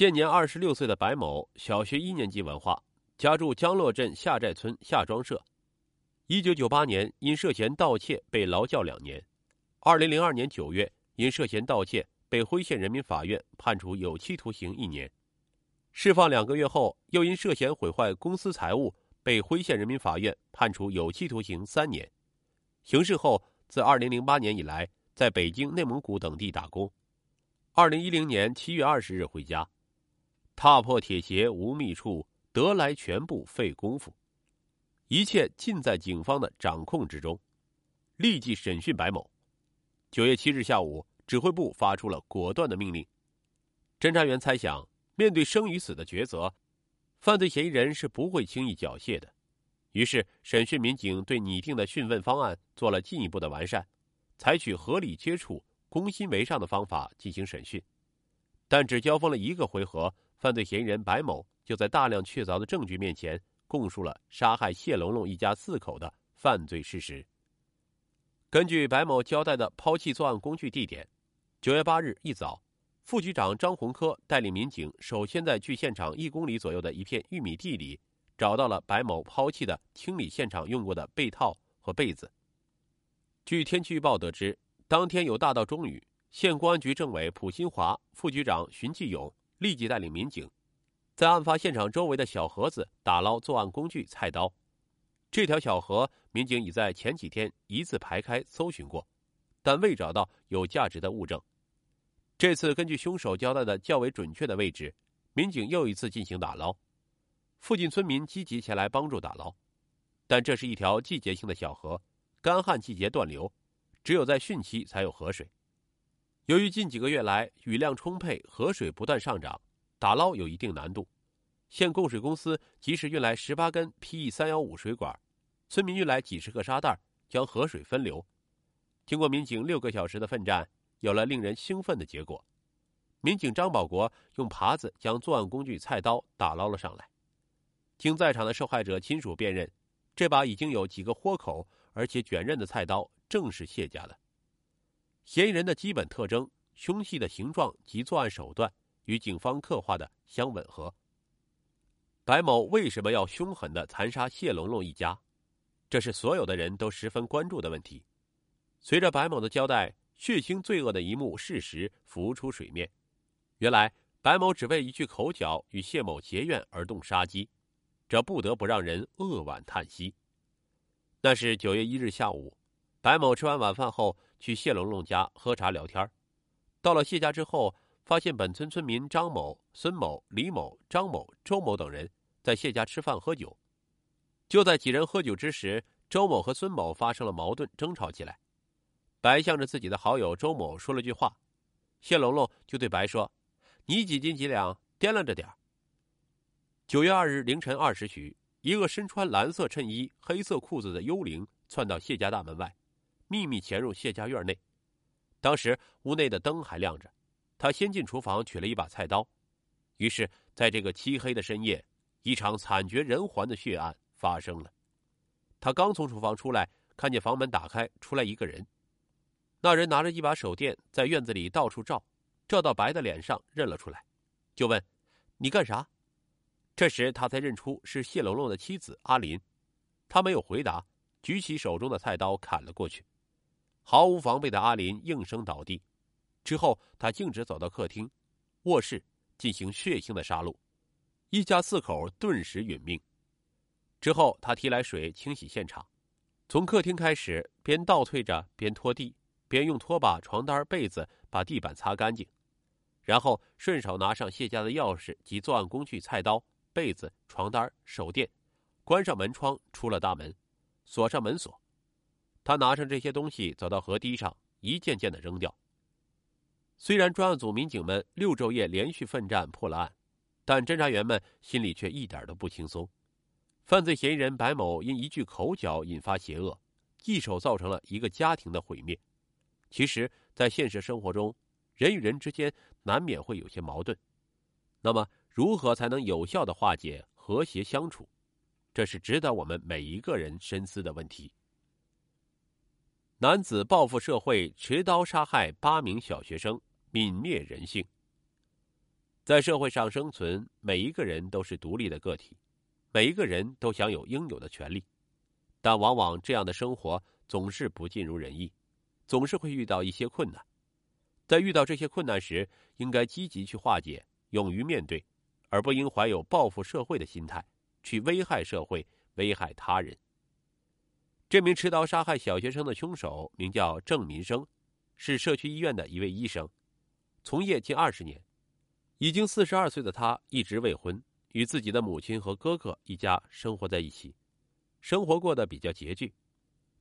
现年二十六岁的白某，小学一年级文化，家住江洛镇下寨村下庄社。一九九八年因涉嫌盗窃被劳教两年，二零零二年九月因涉嫌盗窃被辉县人民法院判处有期徒刑一年，释放两个月后又因涉嫌毁坏公司财物被辉县人民法院判处有期徒刑三年。刑事后，自二零零八年以来，在北京、内蒙古等地打工。二零一零年七月二十日回家。踏破铁鞋无觅处，得来全不费工夫。一切尽在警方的掌控之中。立即审讯白某。九月七日下午，指挥部发出了果断的命令。侦查员猜想，面对生与死的抉择，犯罪嫌疑人是不会轻易缴械的。于是，审讯民警对拟定的讯问方案做了进一步的完善，采取合理接触、攻心为上的方法进行审讯。但只交锋了一个回合。犯罪嫌疑人白某就在大量确凿的证据面前供述了杀害谢龙龙一家四口的犯罪事实。根据白某交代的抛弃作案工具地点，九月八日一早，副局长张洪科带领民警首先在距现场一公里左右的一片玉米地里找到了白某抛弃的清理现场用过的被套和被子。据天气预报得知，当天有大到中雨。县公安局政委蒲新华、副局长荀继勇。立即带领民警，在案发现场周围的小河子打捞作案工具菜刀。这条小河，民警已在前几天一字排开搜寻过，但未找到有价值的物证。这次根据凶手交代的较为准确的位置，民警又一次进行打捞。附近村民积极前来帮助打捞，但这是一条季节性的小河，干旱季节断流，只有在汛期才有河水。由于近几个月来雨量充沛，河水不断上涨，打捞有一定难度。县供水公司及时运来十八根 PE 三幺五水管，村民运来几十个沙袋，将河水分流。经过民警六个小时的奋战，有了令人兴奋的结果。民警张保国用耙子将作案工具菜刀打捞了上来。经在场的受害者亲属辨认，这把已经有几个豁口而且卷刃的菜刀正是谢家的。嫌疑人的基本特征、凶器的形状及作案手段与警方刻画的相吻合。白某为什么要凶狠的残杀谢龙龙一家？这是所有的人都十分关注的问题。随着白某的交代，血腥罪恶的一幕事实浮出水面。原来，白某只为一句口角与谢某结怨而动杀机，这不得不让人扼腕叹息。那是九月一日下午，白某吃完晚饭后。去谢龙龙家喝茶聊天到了谢家之后，发现本村村民张某、孙某、李某、张某、周某等人在谢家吃饭喝酒。就在几人喝酒之时，周某和孙某发生了矛盾，争吵起来。白向着自己的好友周某说了句话，谢龙龙就对白说：“你几斤几两？掂量着点九月二日凌晨二时许，一个身穿蓝色衬衣、黑色裤子的幽灵窜到谢家大门外。秘密潜入谢家院内，当时屋内的灯还亮着。他先进厨房取了一把菜刀，于是，在这个漆黑的深夜，一场惨绝人寰的血案发生了。他刚从厨房出来，看见房门打开，出来一个人。那人拿着一把手电，在院子里到处照，照到白的脸上，认了出来，就问：“你干啥？”这时他才认出是谢龙龙的妻子阿林。他没有回答，举起手中的菜刀砍了过去。毫无防备的阿林应声倒地，之后他径直走到客厅、卧室进行血腥的杀戮，一家四口顿时殒命。之后他提来水清洗现场，从客厅开始，边倒退着边拖地，边用拖把、床单、被子把地板擦干净，然后顺手拿上谢家的钥匙及作案工具菜刀、被子、床单、手电，关上门窗，出了大门，锁上门锁。他拿上这些东西，走到河堤上，一件件的扔掉。虽然专案组民警们六昼夜连续奋战破了案，但侦查员们心里却一点都不轻松。犯罪嫌疑人白某因一句口角引发邪恶，一手造成了一个家庭的毁灭。其实，在现实生活中，人与人之间难免会有些矛盾。那么，如何才能有效的化解、和谐相处？这是值得我们每一个人深思的问题。男子报复社会，持刀杀害八名小学生，泯灭人性。在社会上生存，每一个人都是独立的个体，每一个人都享有应有的权利，但往往这样的生活总是不尽如人意，总是会遇到一些困难。在遇到这些困难时，应该积极去化解，勇于面对，而不应怀有报复社会的心态，去危害社会、危害他人。这名持刀杀害小学生的凶手名叫郑民生，是社区医院的一位医生，从业近二十年。已经四十二岁的他一直未婚，与自己的母亲和哥哥一家生活在一起，生活过得比较拮据，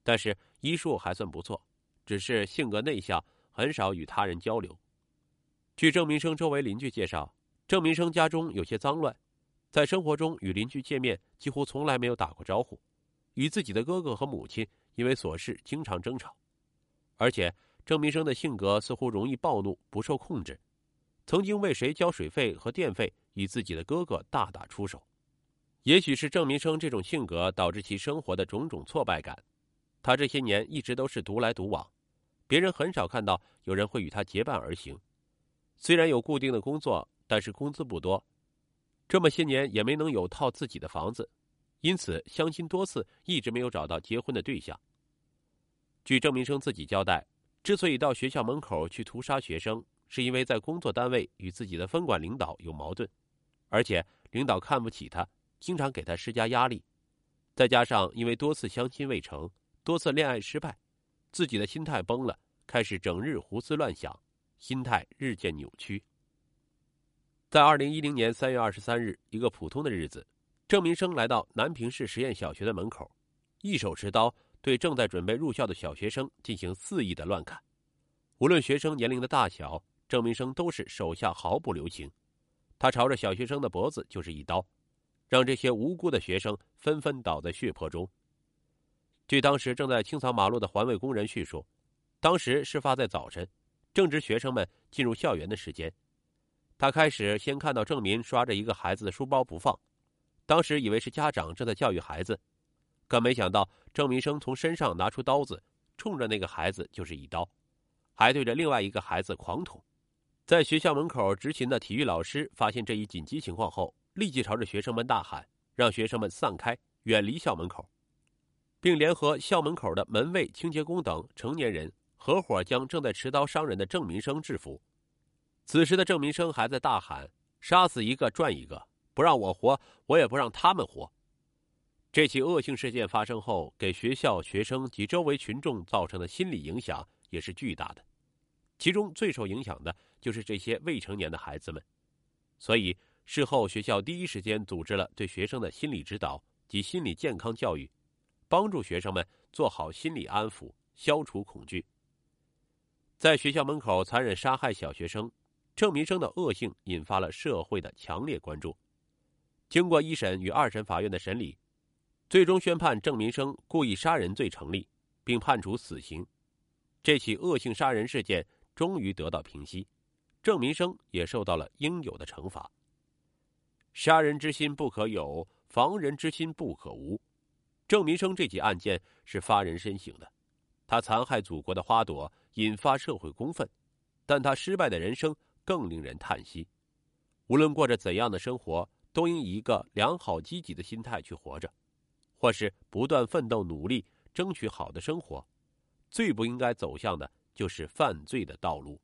但是医术还算不错，只是性格内向。很少与他人交流。据郑民生周围邻居介绍，郑民生家中有些脏乱，在生活中与邻居见面几乎从来没有打过招呼，与自己的哥哥和母亲因为琐事经常争吵，而且郑民生的性格似乎容易暴怒，不受控制，曾经为谁交水费和电费与自己的哥哥大打出手。也许是郑民生这种性格导致其生活的种种挫败感，他这些年一直都是独来独往。别人很少看到有人会与他结伴而行，虽然有固定的工作，但是工资不多，这么些年也没能有套自己的房子，因此相亲多次，一直没有找到结婚的对象。据郑明生自己交代，之所以到学校门口去屠杀学生，是因为在工作单位与自己的分管领导有矛盾，而且领导看不起他，经常给他施加压力，再加上因为多次相亲未成，多次恋爱失败。自己的心态崩了，开始整日胡思乱想，心态日渐扭曲。在二零一零年三月二十三日，一个普通的日子，郑明生来到南平市实验小学的门口，一手持刀对正在准备入校的小学生进行肆意的乱砍。无论学生年龄的大小，郑明生都是手下毫不留情。他朝着小学生的脖子就是一刀，让这些无辜的学生纷纷倒在血泊中。据当时正在清扫马路的环卫工人叙述，当时事发在早晨，正值学生们进入校园的时间。他开始先看到郑民刷着一个孩子的书包不放，当时以为是家长正在教育孩子，可没想到郑民生从身上拿出刀子，冲着那个孩子就是一刀，还对着另外一个孩子狂捅。在学校门口执勤的体育老师发现这一紧急情况后，立即朝着学生们大喊，让学生们散开，远离校门口。并联合校门口的门卫、清洁工等成年人合伙将正在持刀伤人的郑民生制服。此时的郑民生还在大喊：“杀死一个赚一个，不让我活，我也不让他们活。”这起恶性事件发生后，给学校、学生及周围群众造成的心理影响也是巨大的。其中最受影响的就是这些未成年的孩子们。所以事后，学校第一时间组织了对学生的心理指导及心理健康教育。帮助学生们做好心理安抚，消除恐惧。在学校门口残忍杀害小学生，郑民生的恶性引发了社会的强烈关注。经过一审与二审法院的审理，最终宣判郑民生故意杀人罪成立，并判处死刑。这起恶性杀人事件终于得到平息，郑民生也受到了应有的惩罚。杀人之心不可有，防人之心不可无。郑民生这起案件是发人深省的，他残害祖国的花朵，引发社会公愤，但他失败的人生更令人叹息。无论过着怎样的生活，都应以一个良好积极的心态去活着，或是不断奋斗努力，争取好的生活。最不应该走向的就是犯罪的道路。